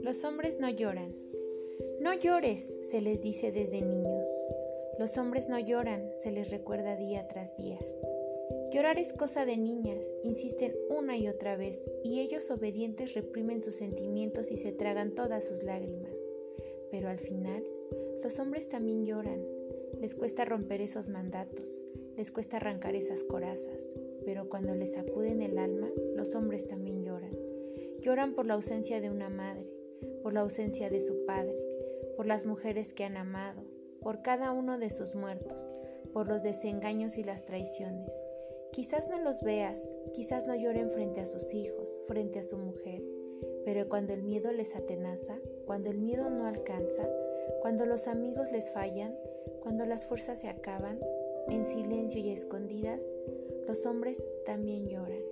Los hombres no lloran. No llores, se les dice desde niños. Los hombres no lloran, se les recuerda día tras día. Llorar es cosa de niñas, insisten una y otra vez, y ellos obedientes reprimen sus sentimientos y se tragan todas sus lágrimas. Pero al final, los hombres también lloran. Les cuesta romper esos mandatos, les cuesta arrancar esas corazas, pero cuando les sacuden el alma, los hombres también lloran. Lloran por la ausencia de una madre, por la ausencia de su padre, por las mujeres que han amado, por cada uno de sus muertos, por los desengaños y las traiciones. Quizás no los veas, quizás no lloren frente a sus hijos, frente a su mujer, pero cuando el miedo les atenaza, cuando el miedo no alcanza, cuando los amigos les fallan, cuando las fuerzas se acaban, en silencio y escondidas, los hombres también lloran.